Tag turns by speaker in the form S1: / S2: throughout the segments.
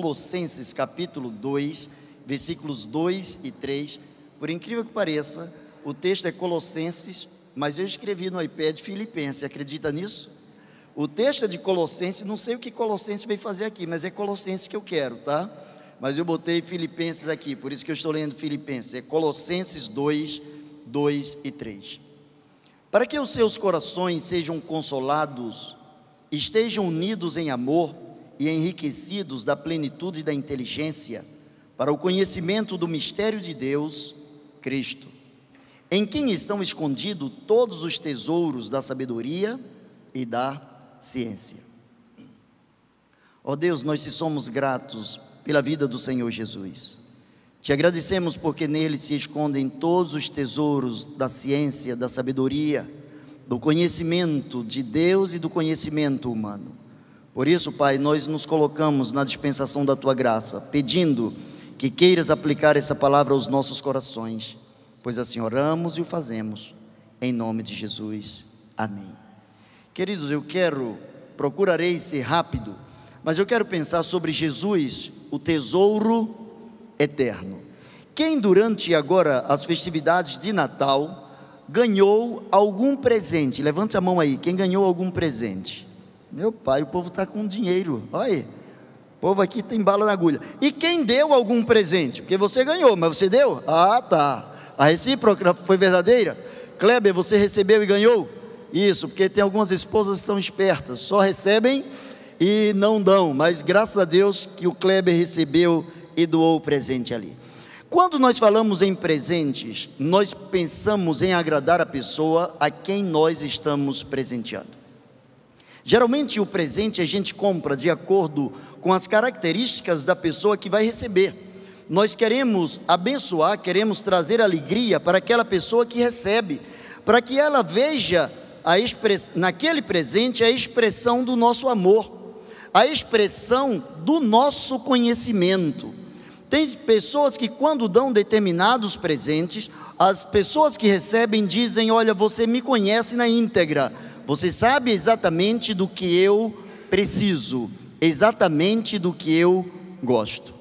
S1: Colossenses capítulo 2, versículos 2 e 3. Por incrível que pareça, o texto é Colossenses, mas eu escrevi no iPad Filipenses, acredita nisso? O texto é de Colossenses, não sei o que Colossenses veio fazer aqui, mas é Colossenses que eu quero, tá? Mas eu botei Filipenses aqui, por isso que eu estou lendo Filipenses, é Colossenses 2, 2 e 3. Para que os seus corações sejam consolados, estejam unidos em amor e enriquecidos da plenitude da inteligência, para o conhecimento do mistério de Deus, Cristo, em quem estão escondidos todos os tesouros da sabedoria e da ciência. Ó oh Deus, nós te somos gratos pela vida do Senhor Jesus. Te agradecemos porque nele se escondem todos os tesouros da ciência, da sabedoria, do conhecimento de Deus e do conhecimento humano. Por isso, Pai, nós nos colocamos na dispensação da tua graça, pedindo que queiras aplicar essa palavra aos nossos corações, pois assim oramos e o fazemos, em nome de Jesus. Amém. Queridos, eu quero, procurarei ser rápido, mas eu quero pensar sobre Jesus, o tesouro eterno. Quem durante agora as festividades de Natal ganhou algum presente? Levante a mão aí, quem ganhou algum presente? Meu pai, o povo está com dinheiro, olha aí. O povo aqui tem bala na agulha. E quem deu algum presente? Porque você ganhou, mas você deu? Ah, tá. A recíproca foi verdadeira? Kleber, você recebeu e ganhou? Isso, porque tem algumas esposas que estão espertas, só recebem e não dão, mas graças a Deus que o Kleber recebeu e doou o presente ali. Quando nós falamos em presentes, nós pensamos em agradar a pessoa a quem nós estamos presenteando. Geralmente o presente a gente compra de acordo com as características da pessoa que vai receber. Nós queremos abençoar, queremos trazer alegria para aquela pessoa que recebe, para que ela veja express... naquele presente a expressão do nosso amor, a expressão do nosso conhecimento. Tem pessoas que, quando dão determinados presentes, as pessoas que recebem dizem: Olha, você me conhece na íntegra, você sabe exatamente do que eu preciso, exatamente do que eu gosto.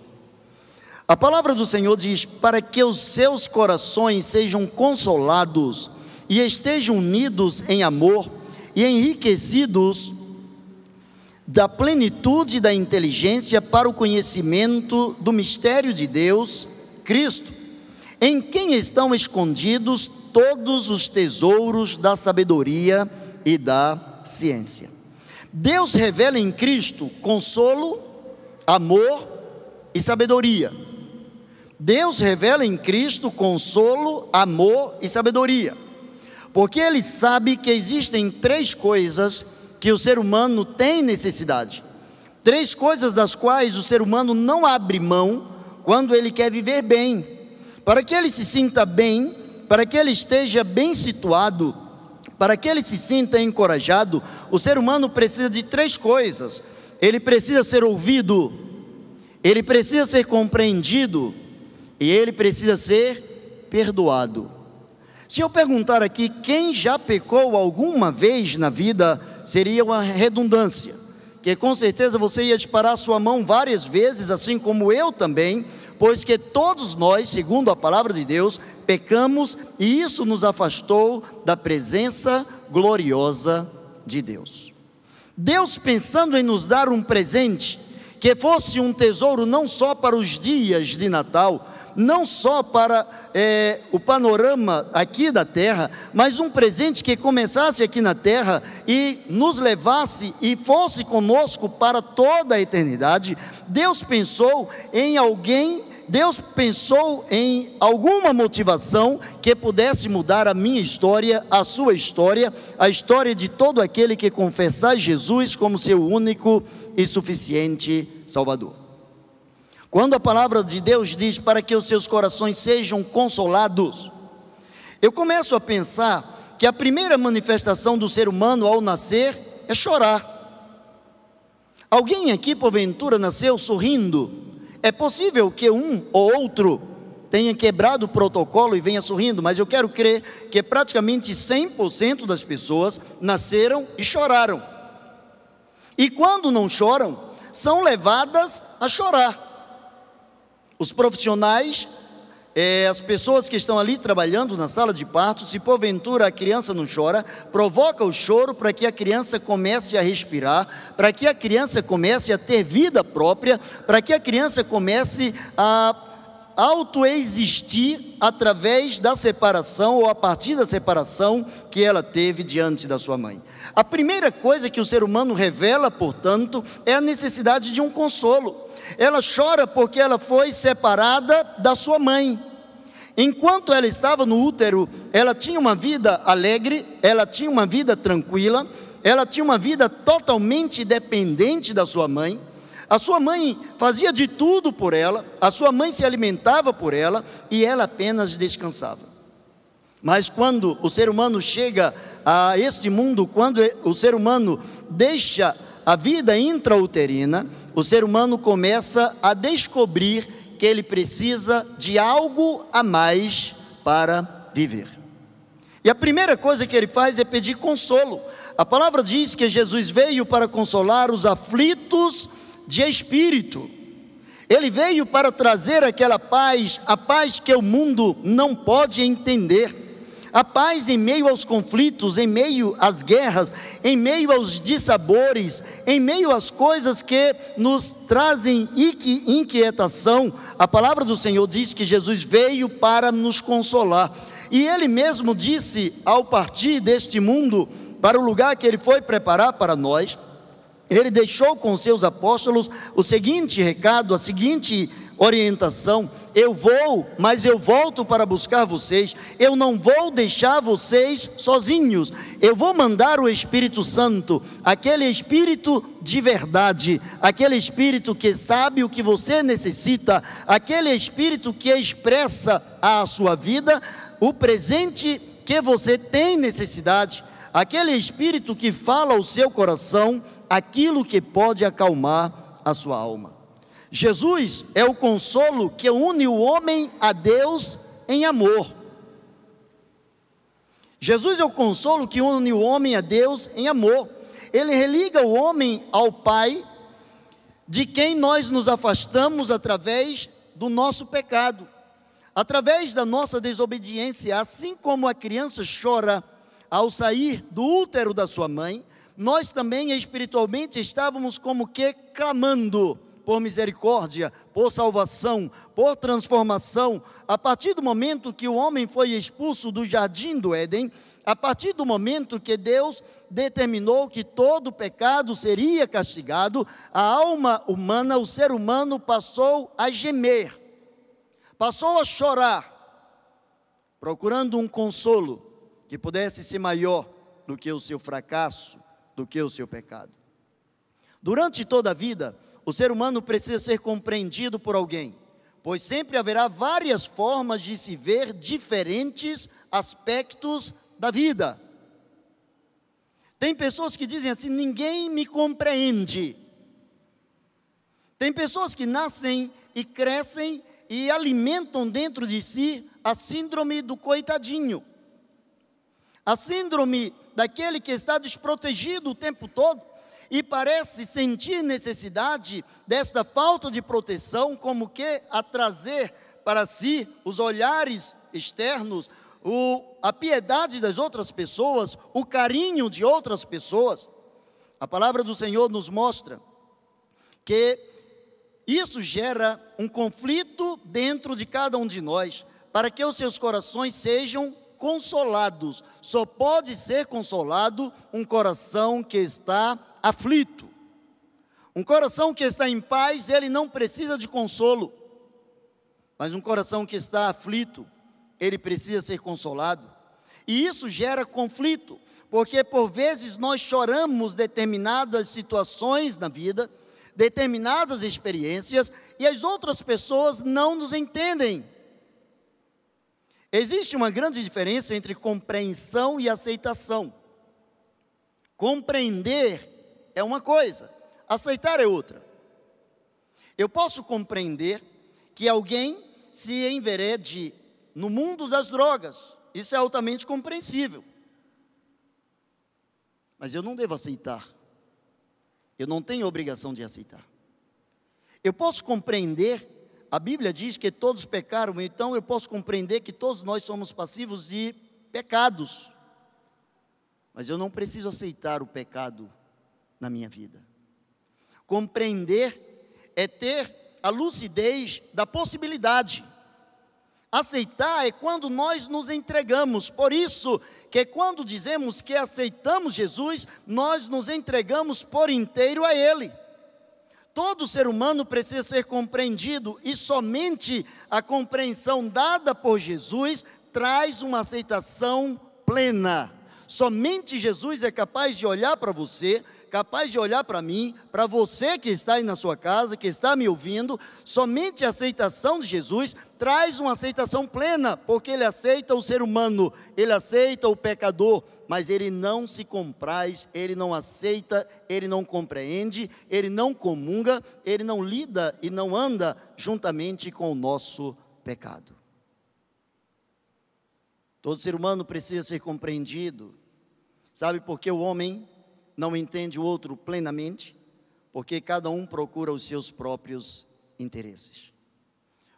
S1: A palavra do Senhor diz: Para que os seus corações sejam consolados e estejam unidos em amor e enriquecidos da plenitude da inteligência para o conhecimento do mistério de Deus, Cristo, em quem estão escondidos todos os tesouros da sabedoria e da ciência. Deus revela em Cristo consolo, amor e sabedoria. Deus revela em Cristo consolo, amor e sabedoria porque ele sabe que existem três coisas que o ser humano tem necessidade. Três coisas das quais o ser humano não abre mão quando ele quer viver bem. Para que ele se sinta bem, para que ele esteja bem situado, para que ele se sinta encorajado, o ser humano precisa de três coisas. Ele precisa ser ouvido, ele precisa ser compreendido e ele precisa ser perdoado. Se eu perguntar aqui quem já pecou alguma vez na vida, seria uma redundância, que com certeza você ia disparar sua mão várias vezes, assim como eu também, pois que todos nós, segundo a palavra de Deus, pecamos e isso nos afastou da presença gloriosa de Deus. Deus pensando em nos dar um presente, que fosse um tesouro não só para os dias de Natal, não só para é, o panorama aqui da terra, mas um presente que começasse aqui na terra e nos levasse e fosse conosco para toda a eternidade. Deus pensou em alguém Deus pensou em alguma motivação que pudesse mudar a minha história, a sua história, a história de todo aquele que confessar Jesus como seu único e suficiente Salvador. Quando a palavra de Deus diz para que os seus corações sejam consolados, eu começo a pensar que a primeira manifestação do ser humano ao nascer é chorar. Alguém aqui, porventura, nasceu sorrindo? É possível que um ou outro tenha quebrado o protocolo e venha sorrindo, mas eu quero crer que praticamente 100% das pessoas nasceram e choraram. E quando não choram, são levadas a chorar. Os profissionais, é, as pessoas que estão ali trabalhando na sala de parto, se porventura a criança não chora, provoca o choro para que a criança comece a respirar, para que a criança comece a ter vida própria, para que a criança comece a autoexistir através da separação ou a partir da separação que ela teve diante da sua mãe. A primeira coisa que o ser humano revela, portanto, é a necessidade de um consolo. Ela chora porque ela foi separada da sua mãe. Enquanto ela estava no útero, ela tinha uma vida alegre, ela tinha uma vida tranquila, ela tinha uma vida totalmente dependente da sua mãe. A sua mãe fazia de tudo por ela, a sua mãe se alimentava por ela e ela apenas descansava. Mas quando o ser humano chega a este mundo, quando o ser humano deixa a vida intrauterina, o ser humano começa a descobrir que ele precisa de algo a mais para viver. E a primeira coisa que ele faz é pedir consolo. A palavra diz que Jesus veio para consolar os aflitos de espírito. Ele veio para trazer aquela paz, a paz que o mundo não pode entender. A paz em meio aos conflitos, em meio às guerras, em meio aos dissabores, em meio às coisas que nos trazem inquietação. A palavra do Senhor diz que Jesus veio para nos consolar. E ele mesmo disse ao partir deste mundo para o lugar que ele foi preparar para nós, ele deixou com seus apóstolos o seguinte recado, a seguinte orientação: eu vou, mas eu volto para buscar vocês. Eu não vou deixar vocês sozinhos. Eu vou mandar o Espírito Santo, aquele Espírito de verdade, aquele Espírito que sabe o que você necessita, aquele Espírito que expressa a sua vida, o presente que você tem necessidade, aquele Espírito que fala ao seu coração aquilo que pode acalmar a sua alma. Jesus é o consolo que une o homem a Deus em amor. Jesus é o consolo que une o homem a Deus em amor. Ele religa o homem ao Pai, de quem nós nos afastamos através do nosso pecado, através da nossa desobediência. Assim como a criança chora ao sair do útero da sua mãe, nós também espiritualmente estávamos como que clamando por misericórdia, por salvação, por transformação. A partir do momento que o homem foi expulso do jardim do Éden, a partir do momento que Deus determinou que todo pecado seria castigado, a alma humana, o ser humano passou a gemer, passou a chorar, procurando um consolo que pudesse ser maior do que o seu fracasso, do que o seu pecado. Durante toda a vida, o ser humano precisa ser compreendido por alguém, pois sempre haverá várias formas de se ver diferentes aspectos da vida. Tem pessoas que dizem assim: ninguém me compreende. Tem pessoas que nascem e crescem e alimentam dentro de si a síndrome do coitadinho, a síndrome daquele que está desprotegido o tempo todo e parece sentir necessidade desta falta de proteção, como que a trazer para si os olhares externos, o, a piedade das outras pessoas, o carinho de outras pessoas. A palavra do Senhor nos mostra que isso gera um conflito dentro de cada um de nós, para que os seus corações sejam consolados. Só pode ser consolado um coração que está aflito. Um coração que está em paz, ele não precisa de consolo. Mas um coração que está aflito, ele precisa ser consolado. E isso gera conflito, porque por vezes nós choramos determinadas situações na vida, determinadas experiências, e as outras pessoas não nos entendem. Existe uma grande diferença entre compreensão e aceitação. Compreender é uma coisa, aceitar é outra. Eu posso compreender que alguém se enverede no mundo das drogas, isso é altamente compreensível. Mas eu não devo aceitar, eu não tenho obrigação de aceitar. Eu posso compreender, a Bíblia diz que todos pecaram, então eu posso compreender que todos nós somos passivos de pecados. Mas eu não preciso aceitar o pecado na minha vida. Compreender é ter a lucidez da possibilidade. Aceitar é quando nós nos entregamos. Por isso que quando dizemos que aceitamos Jesus, nós nos entregamos por inteiro a ele. Todo ser humano precisa ser compreendido e somente a compreensão dada por Jesus traz uma aceitação plena. Somente Jesus é capaz de olhar para você, capaz de olhar para mim, para você que está aí na sua casa, que está me ouvindo. Somente a aceitação de Jesus traz uma aceitação plena, porque ele aceita o ser humano, ele aceita o pecador, mas ele não se compraz, ele não aceita, ele não compreende, ele não comunga, ele não lida e não anda juntamente com o nosso pecado. Todo ser humano precisa ser compreendido. Sabe por que o homem não entende o outro plenamente? Porque cada um procura os seus próprios interesses.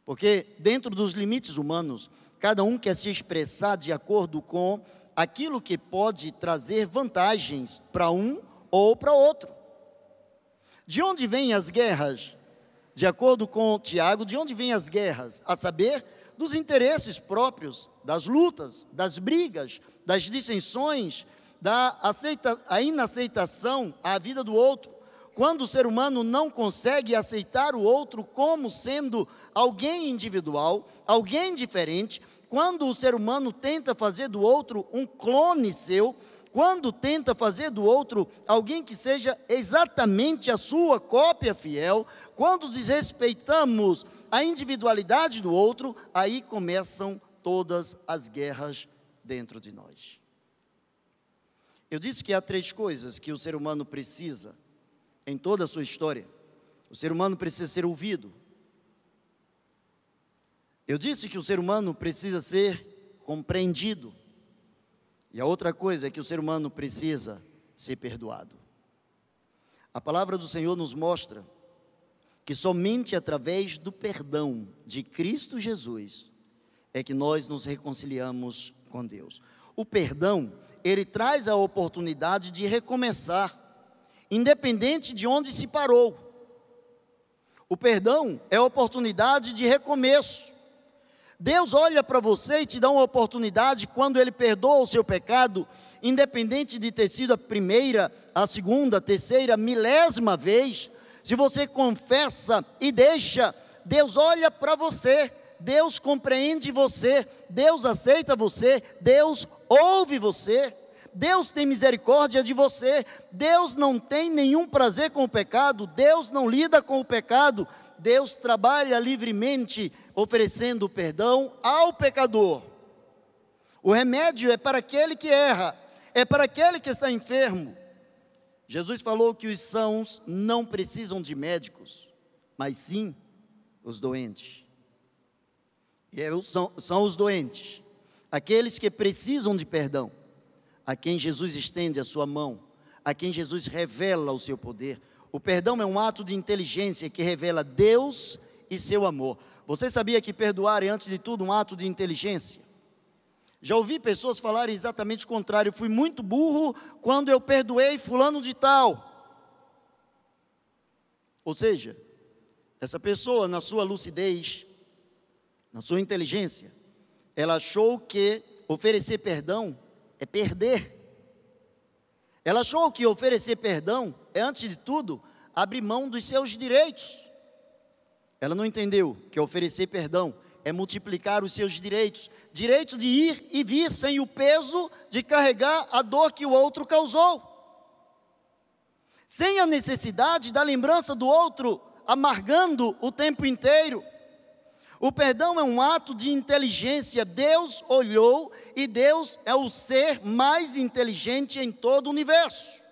S1: Porque dentro dos limites humanos, cada um quer se expressar de acordo com aquilo que pode trazer vantagens para um ou para outro. De onde vêm as guerras? De acordo com Tiago, de onde vêm as guerras? A saber, dos interesses próprios, das lutas, das brigas, das dissensões, da aceita, a inaceitação à vida do outro. Quando o ser humano não consegue aceitar o outro como sendo alguém individual, alguém diferente, quando o ser humano tenta fazer do outro um clone seu, quando tenta fazer do outro alguém que seja exatamente a sua cópia fiel, quando desrespeitamos a individualidade do outro, aí começam todas as guerras dentro de nós. Eu disse que há três coisas que o ser humano precisa em toda a sua história. O ser humano precisa ser ouvido. Eu disse que o ser humano precisa ser compreendido. E a outra coisa é que o ser humano precisa ser perdoado. A palavra do Senhor nos mostra que somente através do perdão de Cristo Jesus é que nós nos reconciliamos com Deus. O perdão, ele traz a oportunidade de recomeçar, independente de onde se parou. O perdão é oportunidade de recomeço. Deus olha para você e te dá uma oportunidade quando Ele perdoa o seu pecado, independente de ter sido a primeira, a segunda, a terceira, milésima vez. Se você confessa e deixa, Deus olha para você, Deus compreende você, Deus aceita você, Deus ouve você. Deus tem misericórdia de você, Deus não tem nenhum prazer com o pecado, Deus não lida com o pecado, Deus trabalha livremente oferecendo perdão ao pecador. O remédio é para aquele que erra, é para aquele que está enfermo. Jesus falou que os sãos não precisam de médicos, mas sim os doentes. E é são, são os doentes, aqueles que precisam de perdão, a quem Jesus estende a sua mão, a quem Jesus revela o seu poder, o perdão é um ato de inteligência que revela Deus e seu amor. Você sabia que perdoar é, antes de tudo, um ato de inteligência? Já ouvi pessoas falarem exatamente o contrário. Fui muito burro quando eu perdoei Fulano de Tal. Ou seja, essa pessoa, na sua lucidez, na sua inteligência, ela achou que oferecer perdão é perder. Ela achou que oferecer perdão é, antes de tudo, abrir mão dos seus direitos. Ela não entendeu que oferecer perdão é multiplicar os seus direitos direito de ir e vir sem o peso de carregar a dor que o outro causou, sem a necessidade da lembrança do outro amargando o tempo inteiro. O perdão é um ato de inteligência. Deus olhou e Deus é o ser mais inteligente em todo o universo.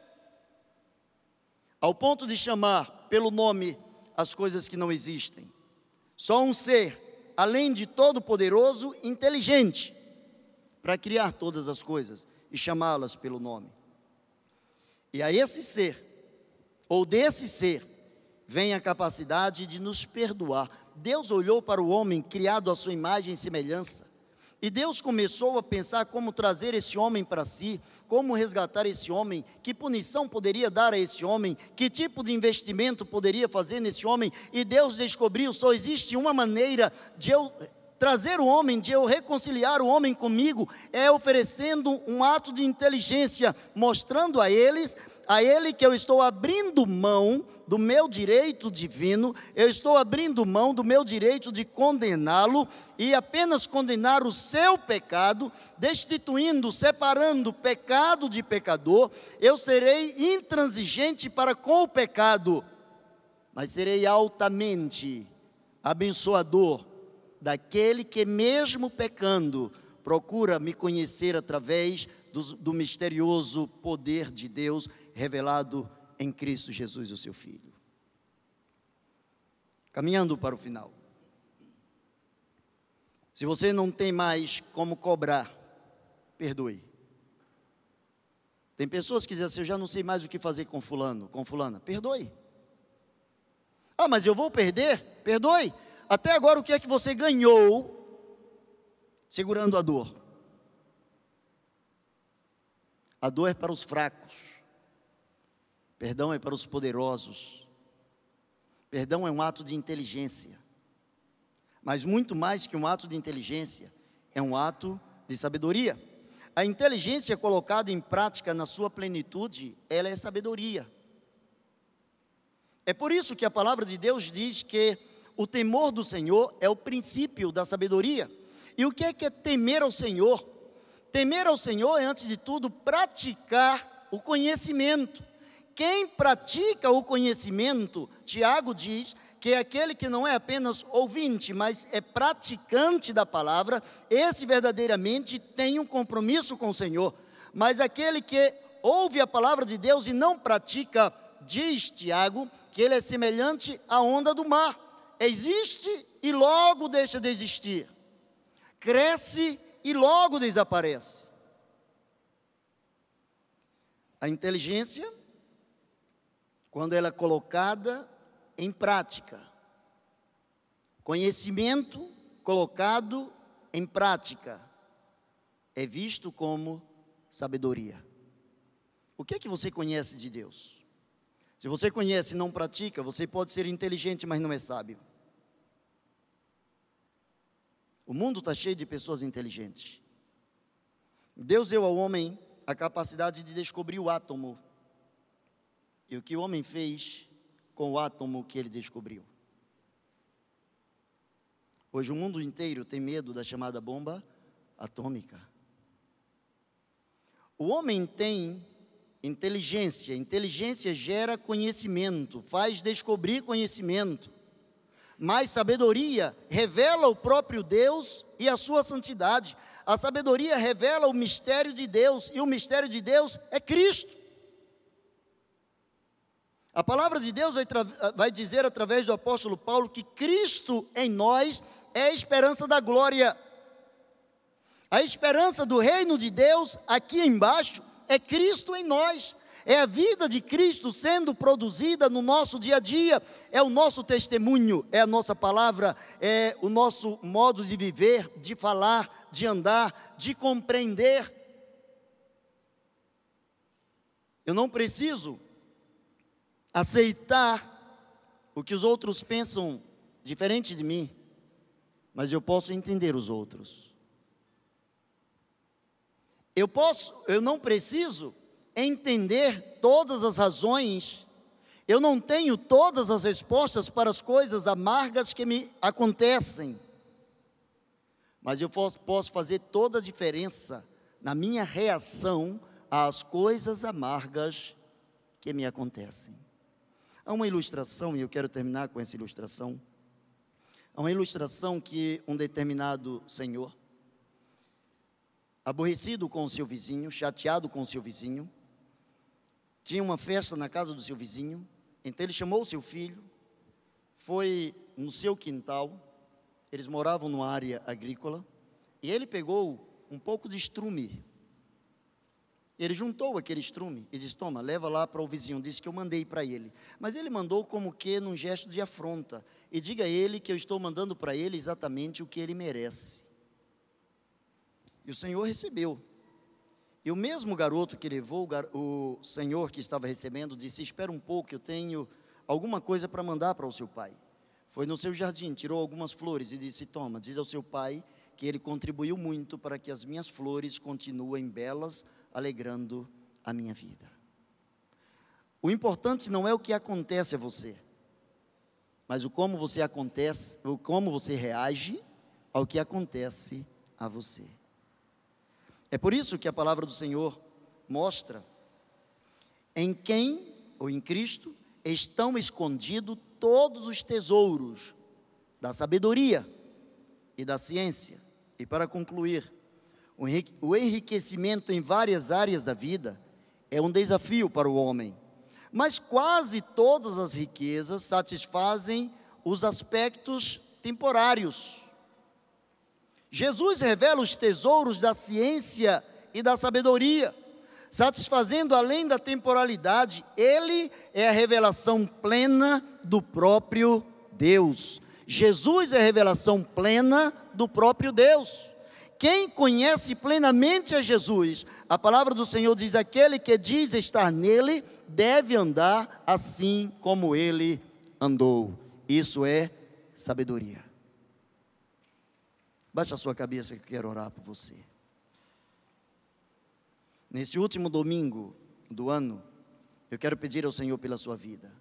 S1: Ao ponto de chamar pelo nome as coisas que não existem. Só um ser, além de todo-poderoso, inteligente, para criar todas as coisas e chamá-las pelo nome. E a esse ser, ou desse ser, vem a capacidade de nos perdoar. Deus olhou para o homem criado à sua imagem e semelhança. E Deus começou a pensar como trazer esse homem para si, como resgatar esse homem, que punição poderia dar a esse homem, que tipo de investimento poderia fazer nesse homem. E Deus descobriu: só existe uma maneira de eu trazer o homem, de eu reconciliar o homem comigo, é oferecendo um ato de inteligência, mostrando a eles a Ele que eu estou abrindo mão do meu direito divino, eu estou abrindo mão do meu direito de condená-lo e apenas condenar o seu pecado, destituindo, separando pecado de pecador, eu serei intransigente para com o pecado, mas serei altamente abençoador daquele que, mesmo pecando, procura me conhecer através do, do misterioso poder de Deus revelado em Cristo Jesus, o seu Filho. Caminhando para o final. Se você não tem mais como cobrar, perdoe. Tem pessoas que dizem assim: eu já não sei mais o que fazer com Fulano, com Fulana. Perdoe. Ah, mas eu vou perder? Perdoe. Até agora, o que é que você ganhou segurando a dor? A dor é para os fracos. Perdão é para os poderosos. Perdão é um ato de inteligência. Mas muito mais que um ato de inteligência, é um ato de sabedoria. A inteligência colocada em prática na sua plenitude, ela é sabedoria. É por isso que a palavra de Deus diz que o temor do Senhor é o princípio da sabedoria. E o que é que é temer ao Senhor? Temer ao Senhor é, antes de tudo, praticar o conhecimento. Quem pratica o conhecimento, Tiago diz, que é aquele que não é apenas ouvinte, mas é praticante da palavra, esse verdadeiramente tem um compromisso com o Senhor. Mas aquele que ouve a palavra de Deus e não pratica, diz Tiago, que ele é semelhante à onda do mar. Existe e logo deixa de existir. Cresce e logo desaparece. A inteligência quando ela é colocada em prática. Conhecimento colocado em prática é visto como sabedoria. O que é que você conhece de Deus? Se você conhece e não pratica, você pode ser inteligente, mas não é sábio. O mundo está cheio de pessoas inteligentes. Deus deu ao homem a capacidade de descobrir o átomo e o que o homem fez com o átomo que ele descobriu. Hoje o mundo inteiro tem medo da chamada bomba atômica. O homem tem inteligência, inteligência gera conhecimento, faz descobrir conhecimento. Mas sabedoria revela o próprio Deus e a sua santidade. A sabedoria revela o mistério de Deus, e o mistério de Deus é Cristo. A palavra de Deus vai, vai, dizer através do apóstolo Paulo que Cristo em nós é a esperança da glória. A esperança do reino de Deus aqui embaixo é Cristo em nós. É a vida de Cristo sendo produzida no nosso dia a dia, é o nosso testemunho, é a nossa palavra, é o nosso modo de viver, de falar, de andar, de compreender. Eu não preciso aceitar o que os outros pensam diferente de mim, mas eu posso entender os outros. Eu posso, eu não preciso entender todas as razões, eu não tenho todas as respostas para as coisas amargas que me acontecem, mas eu posso, fazer toda a diferença na minha reação às coisas amargas que me acontecem. Há uma ilustração, e eu quero terminar com essa ilustração. Há uma ilustração que um determinado senhor, aborrecido com o seu vizinho, chateado com o seu vizinho, tinha uma festa na casa do seu vizinho, então ele chamou o seu filho, foi no seu quintal, eles moravam numa área agrícola, e ele pegou um pouco de estrume Ele juntou aquele estrume e disse: Toma, leva lá para o vizinho. Disse que eu mandei para ele. Mas ele mandou como que num gesto de afronta. E diga a ele que eu estou mandando para ele exatamente o que ele merece. E o Senhor recebeu. E o mesmo garoto que levou o Senhor que estava recebendo disse: Espera um pouco, eu tenho alguma coisa para mandar para o seu pai. Foi no seu jardim, tirou algumas flores e disse: Toma, diz ao seu pai que ele contribuiu muito para que as minhas flores continuem belas, alegrando a minha vida. O importante não é o que acontece a você, mas o como você acontece, o como você reage ao que acontece a você. É por isso que a palavra do Senhor mostra em quem ou em Cristo estão escondidos todos os tesouros da sabedoria e da ciência. E para concluir, o enriquecimento em várias áreas da vida é um desafio para o homem, mas quase todas as riquezas satisfazem os aspectos temporários. Jesus revela os tesouros da ciência e da sabedoria, satisfazendo além da temporalidade, ele é a revelação plena do próprio Deus. Jesus é a revelação plena do próprio Deus. Quem conhece plenamente a Jesus, a palavra do Senhor diz: aquele que diz estar nele, deve andar assim como ele andou. Isso é sabedoria. Baixa a sua cabeça que eu quero orar por você. Neste último domingo do ano, eu quero pedir ao Senhor pela sua vida.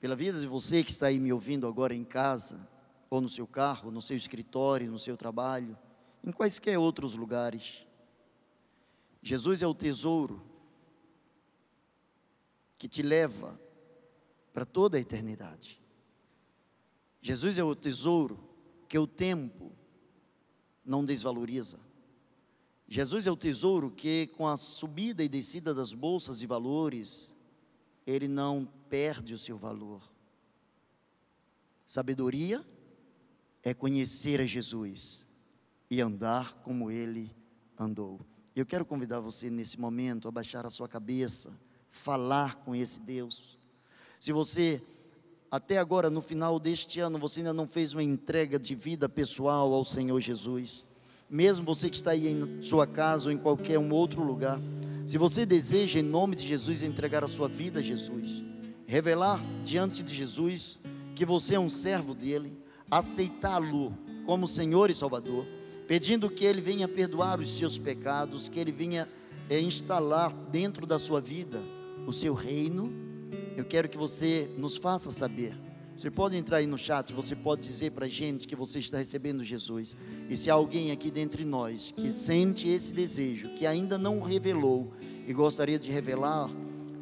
S1: Pela vida de você que está aí me ouvindo agora em casa, ou no seu carro, no seu escritório, no seu trabalho, em quaisquer outros lugares. Jesus é o tesouro que te leva para toda a eternidade. Jesus é o tesouro que o tempo não desvaloriza. Jesus é o tesouro que, com a subida e descida das bolsas de valores, ele não perde o seu valor. Sabedoria é conhecer a Jesus e andar como ele andou. Eu quero convidar você nesse momento a baixar a sua cabeça, falar com esse Deus. Se você até agora, no final deste ano, você ainda não fez uma entrega de vida pessoal ao Senhor Jesus, mesmo você que está aí em sua casa ou em qualquer um outro lugar, se você deseja, em nome de Jesus, entregar a sua vida a Jesus, revelar diante de Jesus que você é um servo dele, aceitá-lo como Senhor e Salvador, pedindo que Ele venha perdoar os seus pecados, que Ele venha é, instalar dentro da sua vida o seu reino. Eu quero que você nos faça saber. Você pode entrar aí no chat, você pode dizer para a gente que você está recebendo Jesus. E se há alguém aqui dentre nós que sente esse desejo, que ainda não revelou e gostaria de revelar,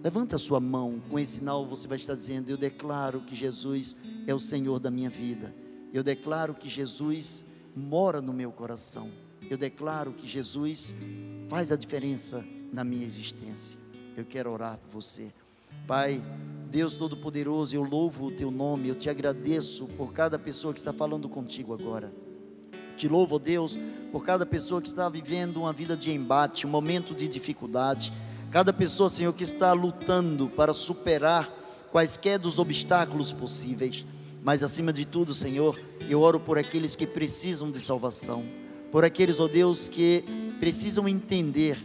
S1: levanta a sua mão. Com esse sinal você vai estar dizendo: Eu declaro que Jesus é o Senhor da minha vida. Eu declaro que Jesus mora no meu coração. Eu declaro que Jesus faz a diferença na minha existência. Eu quero orar por você. Pai, Deus Todo-Poderoso, eu louvo o teu nome, eu te agradeço por cada pessoa que está falando contigo agora. Te louvo, Deus, por cada pessoa que está vivendo uma vida de embate, um momento de dificuldade. Cada pessoa, Senhor, que está lutando para superar quaisquer dos obstáculos possíveis. Mas acima de tudo, Senhor, eu oro por aqueles que precisam de salvação, por aqueles, ó Deus, que precisam entender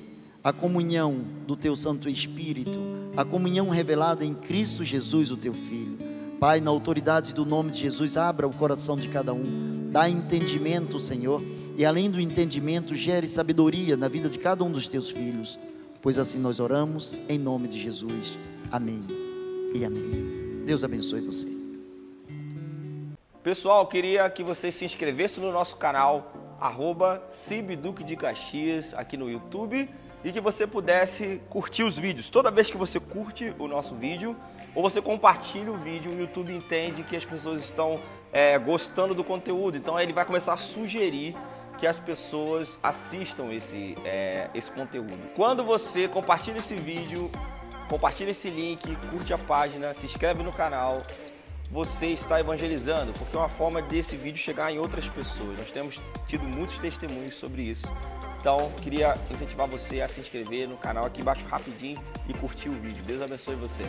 S1: a comunhão do Teu Santo Espírito, a comunhão revelada em Cristo Jesus, o Teu Filho. Pai, na autoridade do nome de Jesus, abra o coração de cada um, dá entendimento, Senhor, e além do entendimento, gere sabedoria na vida de cada um dos Teus filhos, pois assim nós oramos em nome de Jesus. Amém e amém. Deus abençoe você.
S2: Pessoal, queria que você se inscrevesse no nosso canal, arroba de Caxias, aqui no YouTube, e que você pudesse curtir os vídeos. Toda vez que você curte o nosso vídeo, ou você compartilha o vídeo, o YouTube entende que as pessoas estão é, gostando do conteúdo, então ele vai começar a sugerir que as pessoas assistam esse, é, esse conteúdo. Quando você compartilha esse vídeo, compartilha esse link, curte a página, se inscreve no canal, você está evangelizando, porque é uma forma desse vídeo chegar em outras pessoas. Nós temos tido muitos testemunhos sobre isso. Então, queria incentivar você a se inscrever no canal aqui embaixo rapidinho e curtir o vídeo. Deus abençoe você.